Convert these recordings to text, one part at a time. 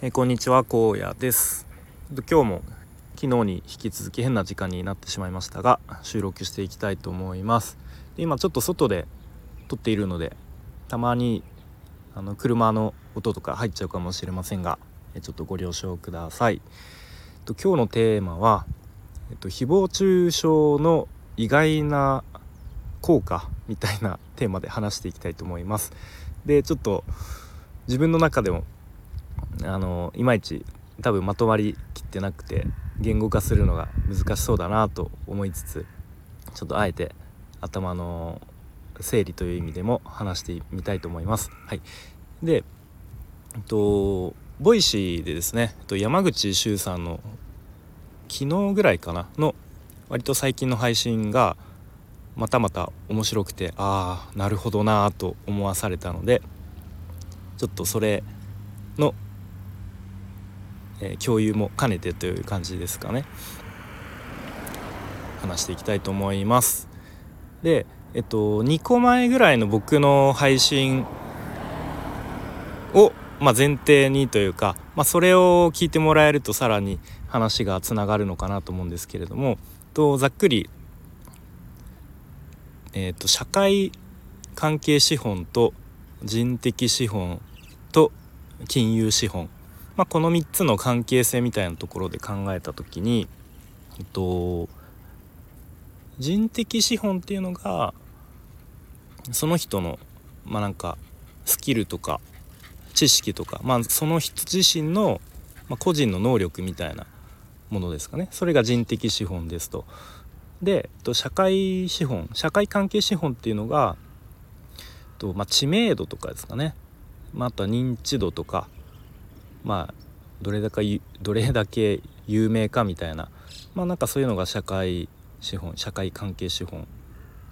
えー、こんにちは荒野です。今日も昨日に引き続き変な時間になってしまいましたが収録していきたいと思います。で今ちょっと外で撮っているのでたまにあの車の音とか入っちゃうかもしれませんがえちょっとご了承ください。と今日のテーマはえっと誹謗中傷の意外な効果みたいなテーマで話していきたいと思います。でちょっと自分の中でもあのいまいち多分まとまりきってなくて言語化するのが難しそうだなと思いつつちょっとあえて頭の整理という意味でも話してみたいと思います。はい、で、えっと、 Voicy でですね、えっと、山口周さんの昨日ぐらいかなの割と最近の配信がまたまた面白くてああなるほどなと思わされたのでちょっとそれのえー、共有も兼ねてという感じですかね。話していきたいと思います。でえっと2個前ぐらいの僕の配信を、まあ、前提にというか、まあ、それを聞いてもらえるとさらに話がつながるのかなと思うんですけれどもとざっくり、えっと社会関係資本と人的資本と金融資本まあ、この3つの関係性みたいなところで考えた時に、えっと、人的資本っていうのがその人のまあなんかスキルとか知識とか、まあ、その人自身の、まあ、個人の能力みたいなものですかねそれが人的資本ですと。で社会資本社会関係資本っていうのがと、まあ、知名度とかですかね、まあ、あとは認知度とかまあどれだけどれだけ有名かみたいな。まあなんかそういうのが社会資本社会関係資本。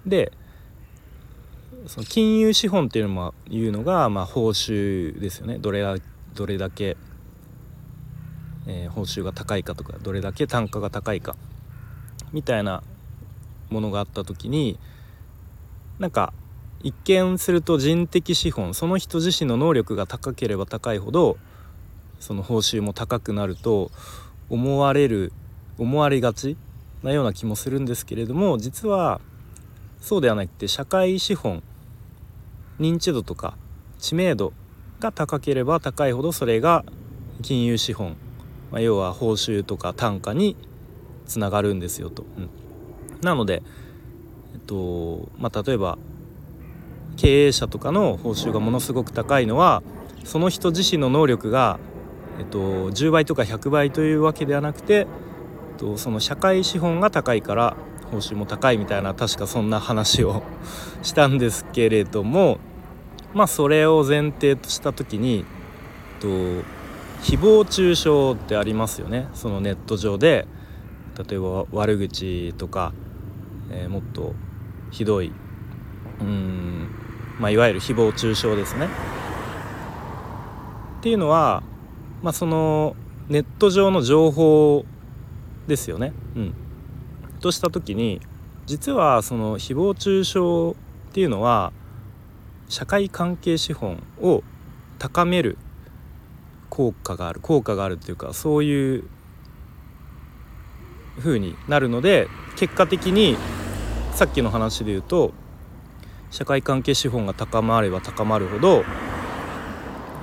でその金融資本っていうのもいうのが、まあ、報酬ですよね。どれどれだけ、えー、報酬が高いかとかどれだけ単価が高いか。みたいなものがあった時になんか一見すると人的資本その人自身の能力が高ければ高いほどその報酬も高くなると思われる思われがちなような気もするんですけれども実はそうではなくて社会資本認知度とか知名度が高ければ高いほどそれが金融資本、まあ、要は報酬とか単価につながるんですよと。うん、なので、えっとまあ、例えば経営者とかの報酬がものすごく高いのはその人自身の能力がえっと、10倍とか100倍というわけではなくて、えっと、その社会資本が高いから報酬も高いみたいな確かそんな話をしたんですけれどもまあそれを前提とした時に、えっと、誹謗中傷ってありますよねそのネット上で例えば悪口とか、えー、もっとひどいうん、まあ、いわゆる誹謗中傷ですね。っていうのはまあ、そのネット上の情報ですよね。うん、とした時に実はその誹謗中傷っていうのは社会関係資本を高める効果がある効果があるっていうかそういう風になるので結果的にさっきの話で言うと社会関係資本が高まれば高まるほど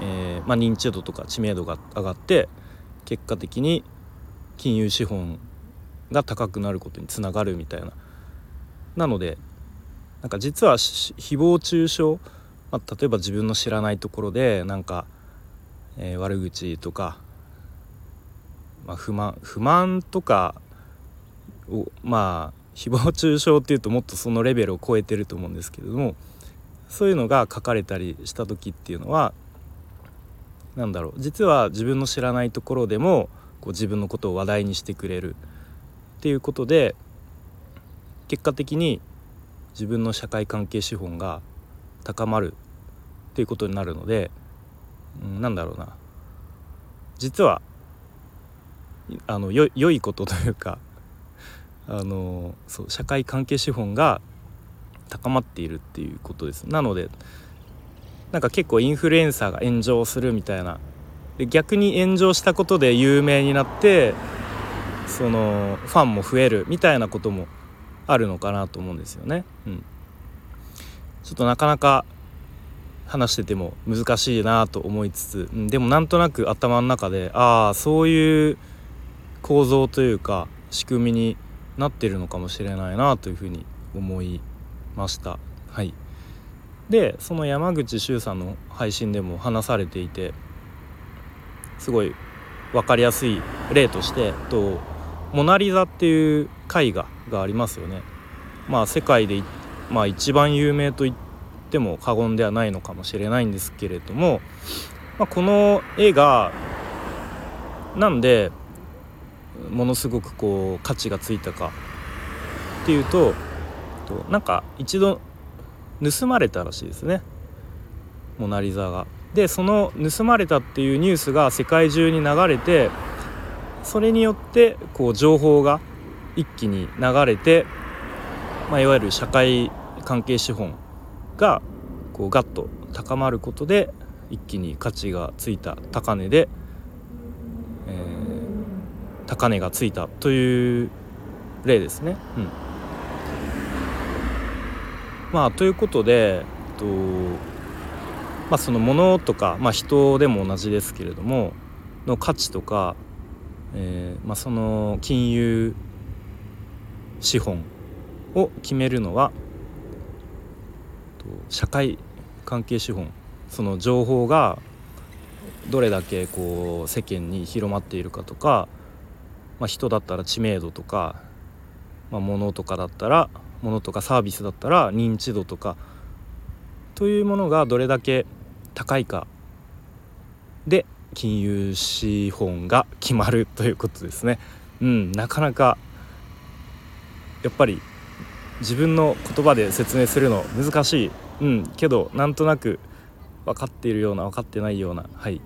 えー、まあ、認知度とか知名度が上がって結果的に金融資本が高くなることにつながるみたいな。なのでなんか実は誹謗中傷、まあ、例えば自分の知らないところでなんか、えー、悪口とか、まあ、不満不満とかをまあ誹謗中傷っていうともっとそのレベルを超えてると思うんですけれどもそういうのが書かれたりした時っていうのはなんだろう。実は自分の知らないところでもこう自分のことを話題にしてくれる。っていうことで結果的に自分の社会関係資本が高まる。っていうことになるので、うん、なんだろうな。実はあのよ良いことというかあのそう社会関係資本が高まっているっていうことです。なのでなんか結構インフルエンサーが炎上するみたいなで逆に炎上したことで有名になってそのファンも増えるみたいなこともあるのかなと思うんですよね。うん、ちょっとなかなか話してても難しいなと思いつつ、うん、でもなんとなく頭の中でああそういう構造というか仕組みになってるのかもしれないなというふうに思いました。はい、でその山口周さんの配信でも話されていてすごい分かりやすい例としてと「モナ・リザ」っていう絵画がありますよね。まあ世界で、まあ、一番有名と言っても過言ではないのかもしれないんですけれども、まあ、この絵がなんでものすごくこう価値がついたかっていうとなんか一度盗まれたらしいですねモナ・リザが。でその盗まれたっていうニュースが世界中に流れてそれによってこう情報が一気に流れて、まあ、いわゆる社会関係資本がこうガッと高まることで一気に価値がついた高値で、えー、高値がついたという例ですね。うんまあ、ということで、えっとまあ、その物とか、まあ、人でも同じですけれどもの価値とか、えーまあ、その金融資本を決めるのは社会関係資本その情報がどれだけこう世間に広まっているかとか、まあ、人だったら知名度とか、まあ、物とかだったら物とかサービスだったら認知度とかというものがどれだけ高いかで金融資本が決まるということですね。うん、なかなかやっぱり自分の言葉で説明するの難しい、うん、けどなんとなく分かっているような分かってないようなはい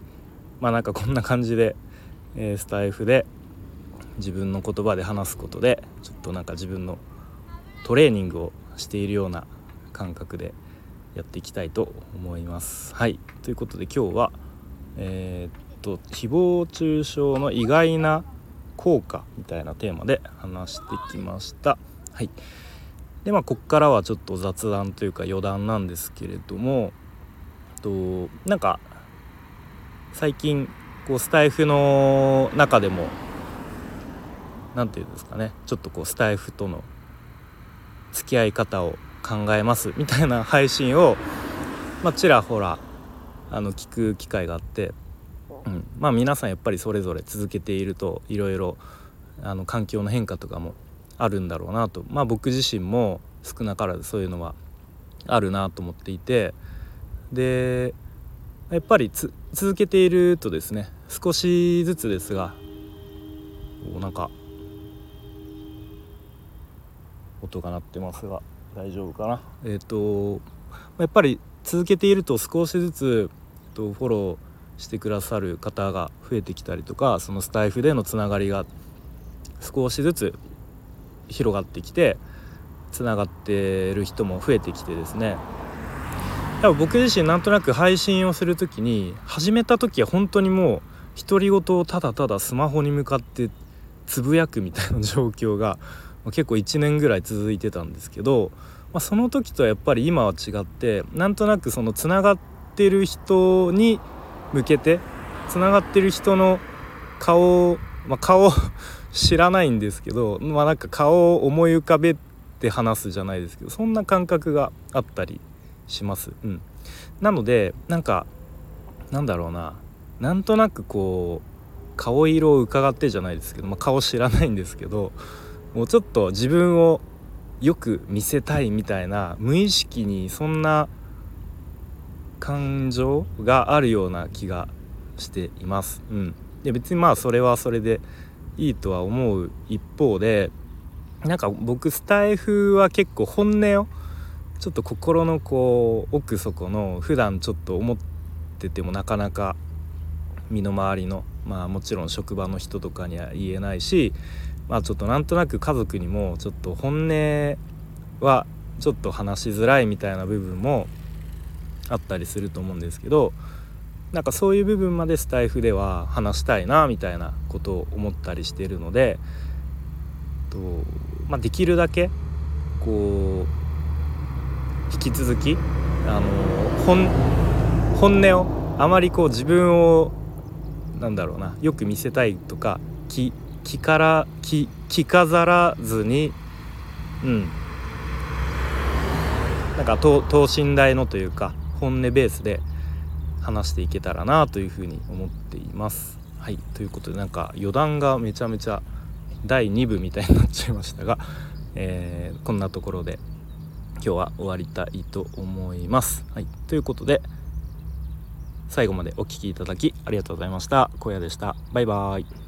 まあなんかこんな感じで、えー、スタイフで自分の言葉で話すことでちょっとなんか自分のトレーニングをしているような感覚でやっていきたいと思います。はいということで今日はえー、っと誹謗中傷の意外な効果みたいなテーマで話してきました。はいでまあこっからはちょっと雑談というか余談なんですけれどもとなんか最近こうスタイフの中でも何て言うんですかねちょっとこうスタイフとの付き合い方を考えますみたいな配信を、まあ、ちらほらあの聞く機会があって、うん、まあ皆さんやっぱりそれぞれ続けているといろいろ環境の変化とかもあるんだろうなと。まあ僕自身も少なからずそういうのはあるなと思っていてでやっぱり続けているとですね少しずつですがなんか音が鳴ってますが大丈夫かな？えっ、ー、とやっぱり続けていると少しずつとフォローしてくださる方が増えてきたりとかそのスタイフでのつながりが少しずつ広がってきてつながってる人も増えてきてですね。やっぱ僕自身なんとなく配信をする時に始めた時は本当にもう独り言をただただスマホに向かってつぶやくみたいな状況が結構1年ぐらい続いてたんですけど、まあ、その時とはやっぱり今は違ってなんとなくそのつながってる人に向けてつながってる人の顔を、まあ、顔 知らないんですけど、まあ、なんか顔を思い浮かべて話すじゃないですけどそんな感覚があったりします。うん、なのでなんかなんだろうななんとなくこう顔色を伺ってじゃないですけど、まあ、顔知らないんですけどもうちょっと自分をよく見せたいみたいな無意識にそんな感情があるような気がしています。うん、で別にまあそれはそれでいいとは思う一方でなんか僕スタイフは結構本音をちょっと心のこう奥底の普段ちょっと思っててもなかなか身の回りのまあもちろん職場の人とかには言えないしまあちょっとなんとなく家族にもちょっと本音はちょっと話しづらいみたいな部分もあったりすると思うんですけどなんかそういう部分までスタイフでは話したいなみたいなことを思ったりしているのでと、まあ、できるだけこう引き続きあの本音をあまりこう自分をなんだろうなよく見せたいとか気気から気着飾らずにうんなんか等身大のというか本音ベースで話していけたらなというふうに思っています。はいということでなんか余談がめちゃめちゃ第2部みたいになっちゃいましたが、えー、こんなところで今日は終わりたいと思います。はい、ということで最後までお聴きいただきありがとうございました。小屋でした。バイバーイ。